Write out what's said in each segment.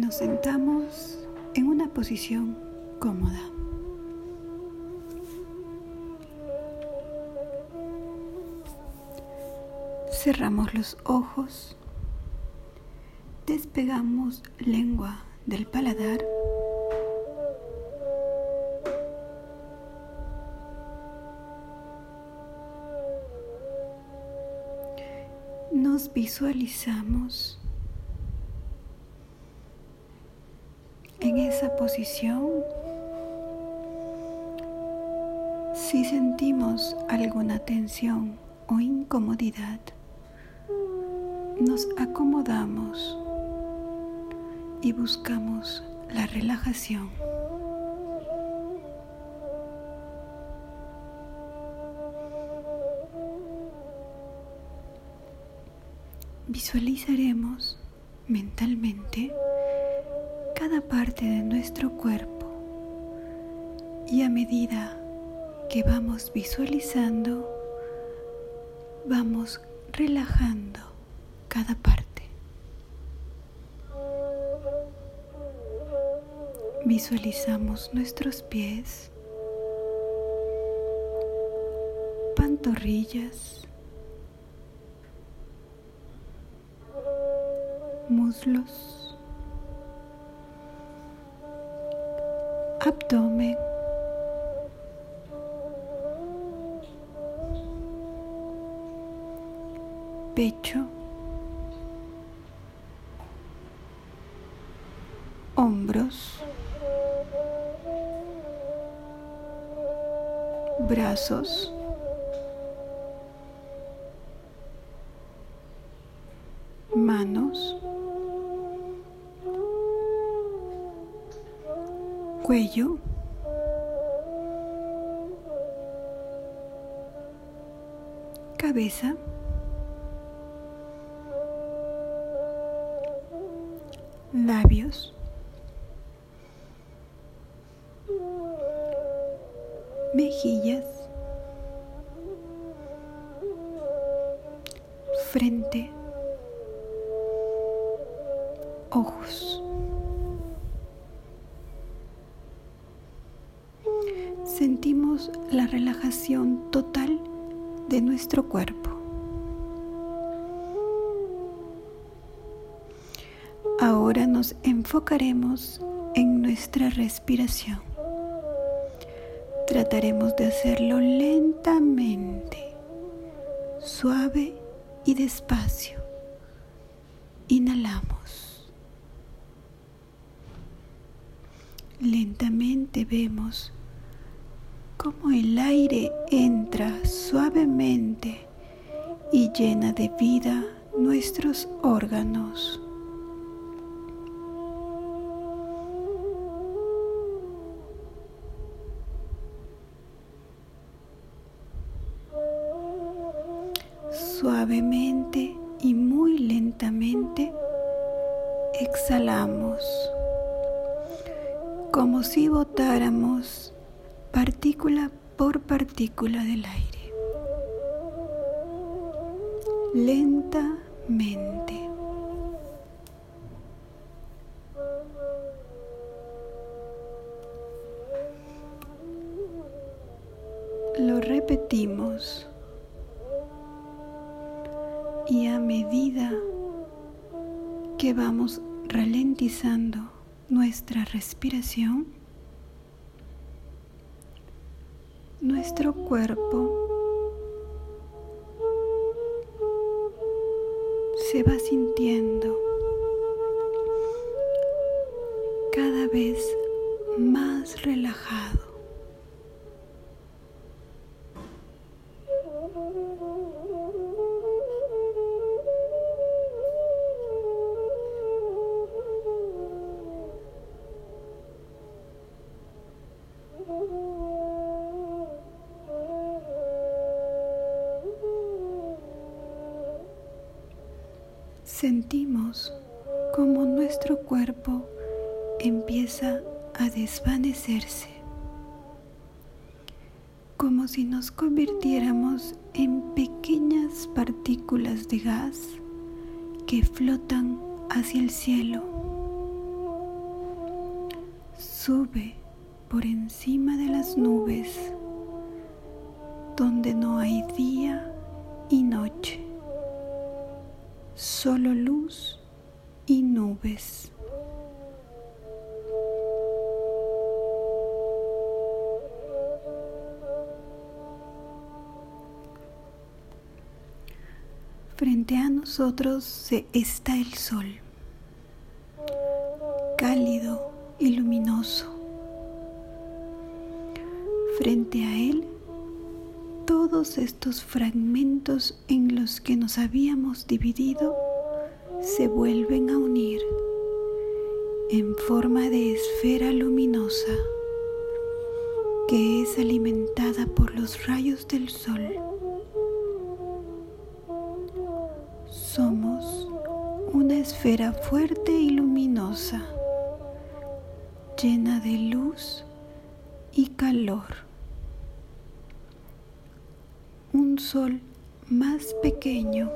Nos sentamos en una posición cómoda. Cerramos los ojos, despegamos lengua del paladar. Nos visualizamos en esa posición. Si sentimos alguna tensión o incomodidad, nos acomodamos y buscamos la relajación. Visualizaremos mentalmente cada parte de nuestro cuerpo y a medida que vamos visualizando, vamos relajando cada parte. Visualizamos nuestros pies, pantorrillas, muslos, abdomen, pecho, hombros, brazos, cuello, cabeza, labios, mejillas, frente, ojos. La relajación total de nuestro cuerpo. Ahora nos enfocaremos en nuestra respiración. Trataremos de hacerlo lentamente, suave y despacio. Inhalamos. Lentamente vemos cómo el aire entra suavemente y llena de vida nuestros órganos. Suavemente y muy lentamente exhalamos como si botáramos partícula por partícula del aire. Lentamente. Lo repetimos y a medida que vamos ralentizando nuestra respiración, nuestro cuerpo se va sintiendo cada vez más relajado. Sentimos como nuestro cuerpo empieza a desvanecerse, como si nos convirtiéramos en pequeñas partículas de gas que flotan hacia el cielo. sube por encima de las nubes, donde no hay día y noche, solo luz y nubes. Frente a nosotros está el sol, cálido y luminoso. Frente a él, todos estos fragmentos en los que nos habíamos dividido se vuelven a unir en forma de esfera luminosa que es alimentada por los rayos del sol. Somos una esfera fuerte y luminosa, llena de luz y calor. Un sol más pequeño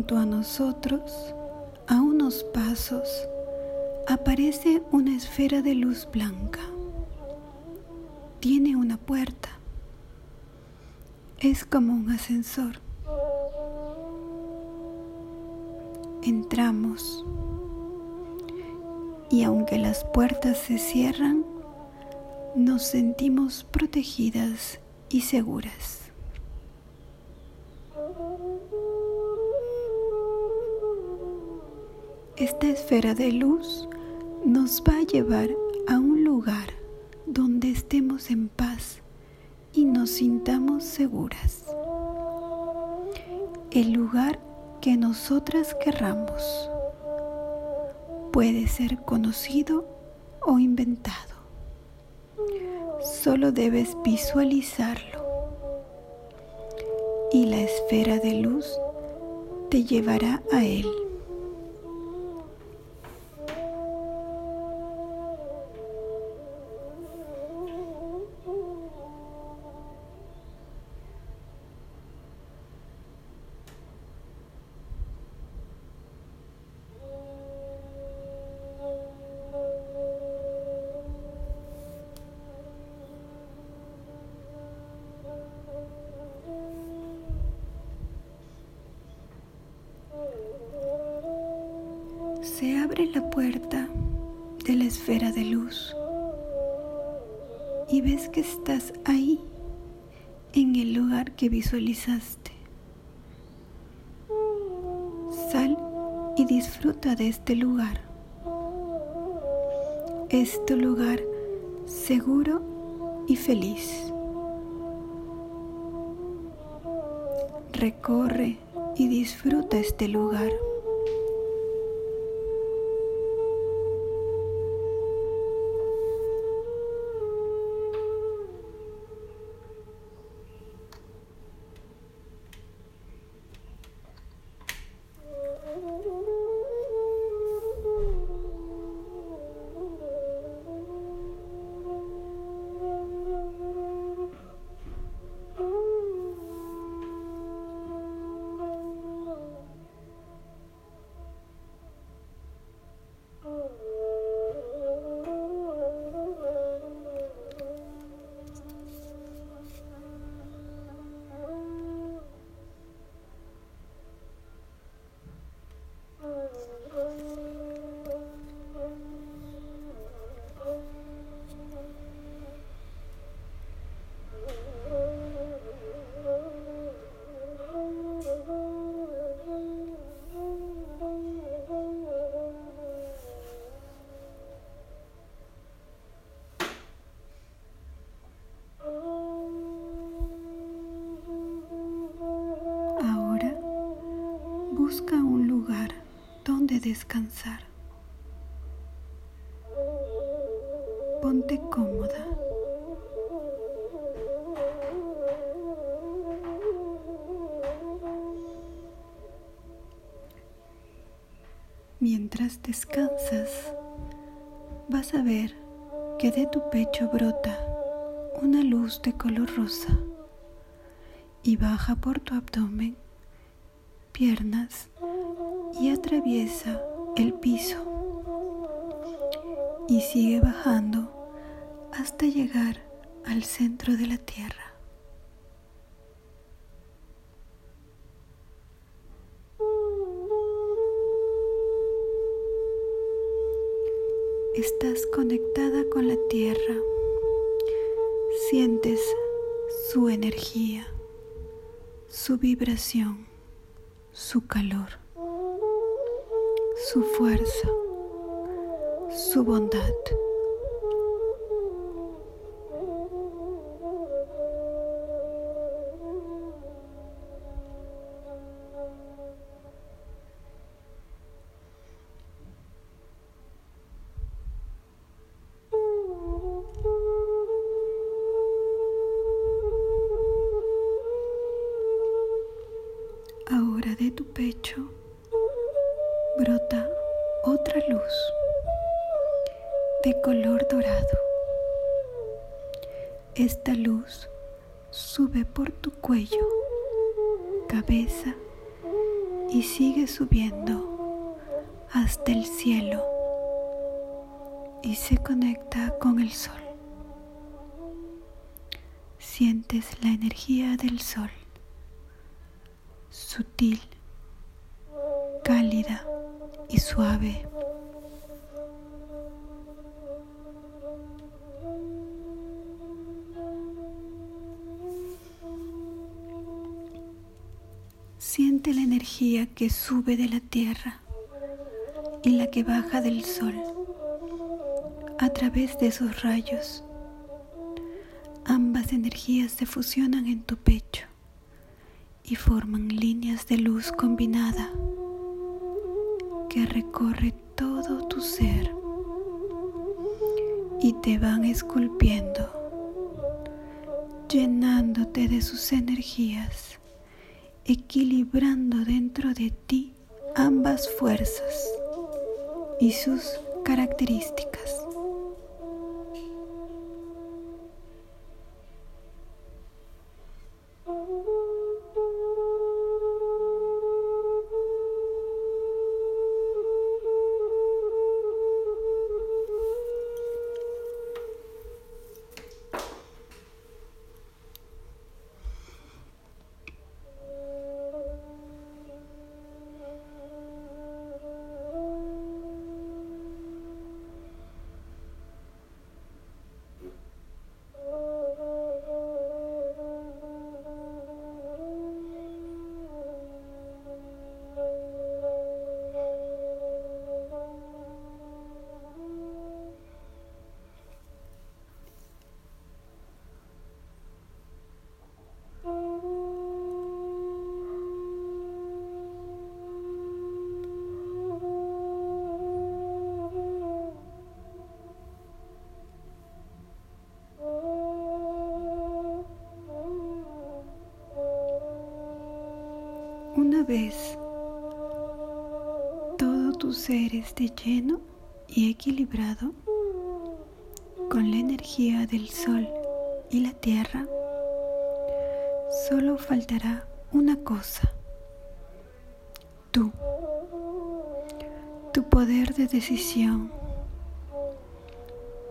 Junto a nosotros, a unos pasos, aparece una esfera de luz blanca. Tiene una puerta. Es como un ascensor. Entramos y aunque las puertas se cierran, nos sentimos protegidas y seguras. Esta esfera de luz nos va a llevar a un lugar donde estemos en paz y nos sintamos seguras. El lugar que nosotras querramos puede ser conocido o inventado. Solo debes visualizarlo y la esfera de luz te llevará a él. Se abre la puerta de la esfera de luz y ves que estás ahí, en el lugar que visualizaste. Sal y disfruta de este lugar. Es tu lugar seguro y feliz. Recorre y disfruta este lugar. Busca un lugar donde descansar. Ponte cómoda. Mientras descansas, vas a ver que de tu pecho brota una luz de color rosa y baja por tu abdomen piernas y atraviesa el piso y sigue bajando hasta llegar al centro de la tierra. Estás conectada con la tierra, sientes su energía, su vibración, su calor, su fuerza, su bondad. Esta luz sube por tu cuello, cabeza y sigue subiendo hasta el cielo y se conecta con el sol. Sientes la energía del sol sutil, cálida y suave. Que sube de la tierra y la que baja del sol a través de esos rayos. Ambas energías se fusionan en tu pecho y forman líneas de luz combinada que recorre todo tu ser y te van esculpiendo, llenándote de sus energías, equilibrando dentro de ti ambas fuerzas y sus características. Vez todo tu ser esté lleno y equilibrado con la energía del sol y la tierra, solo faltará una cosa, tú, tu poder de decisión.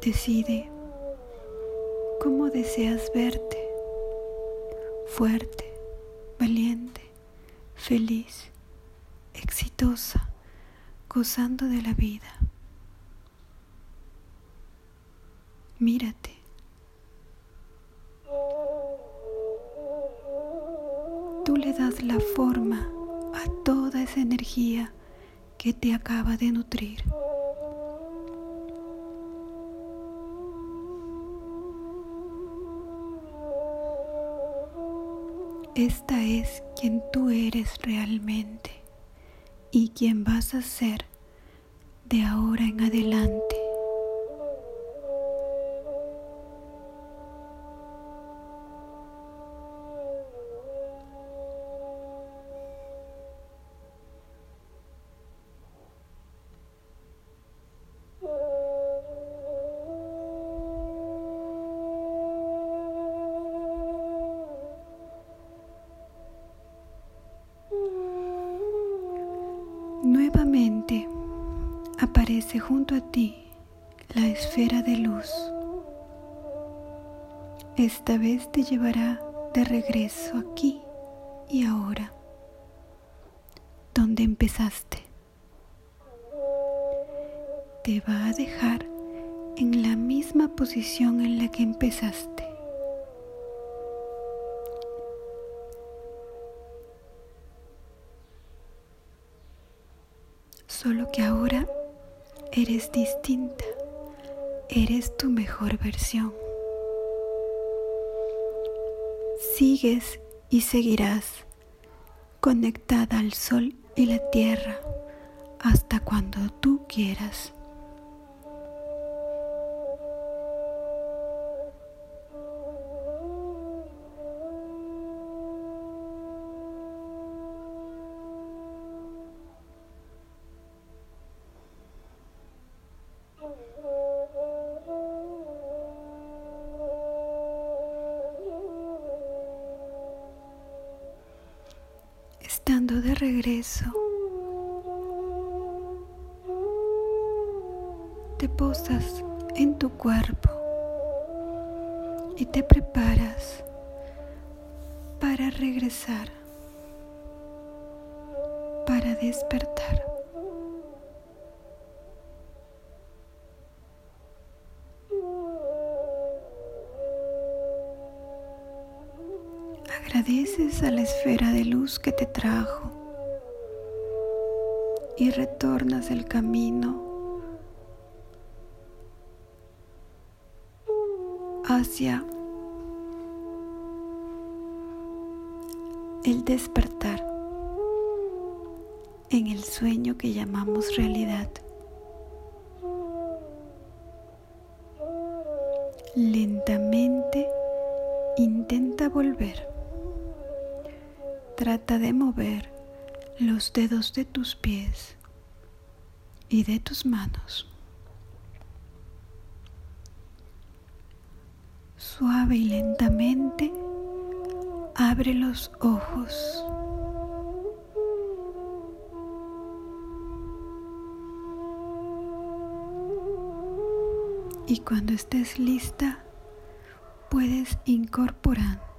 Decide cómo deseas verte, fuerte, valiente feliz, exitosa, gozando de la vida. Mírate. Tú le das la forma a toda esa energía que te acaba de nutrir. Esta es quien tú eres realmente y quien vas a ser de ahora en adelante. Junto a ti la esfera de luz. Esta vez te llevará de regreso aquí y ahora, donde empezaste. Te va a dejar en la misma posición en la que empezaste. Solo que ahora eres distinta, eres tu mejor versión. Sigues y seguirás conectada al sol y la tierra hasta cuando tú quieras. Regreso, te posas en tu cuerpo y te preparas para regresar, para despertar. Agradeces a la esfera de luz que te trajo y retornas el camino hacia el despertar en el sueño que llamamos realidad. Lentamente intenta volver. Trata de mover los dedos de tus pies y de tus manos. Suave y lentamente abre los ojos. Y cuando estés lista, puedes incorporar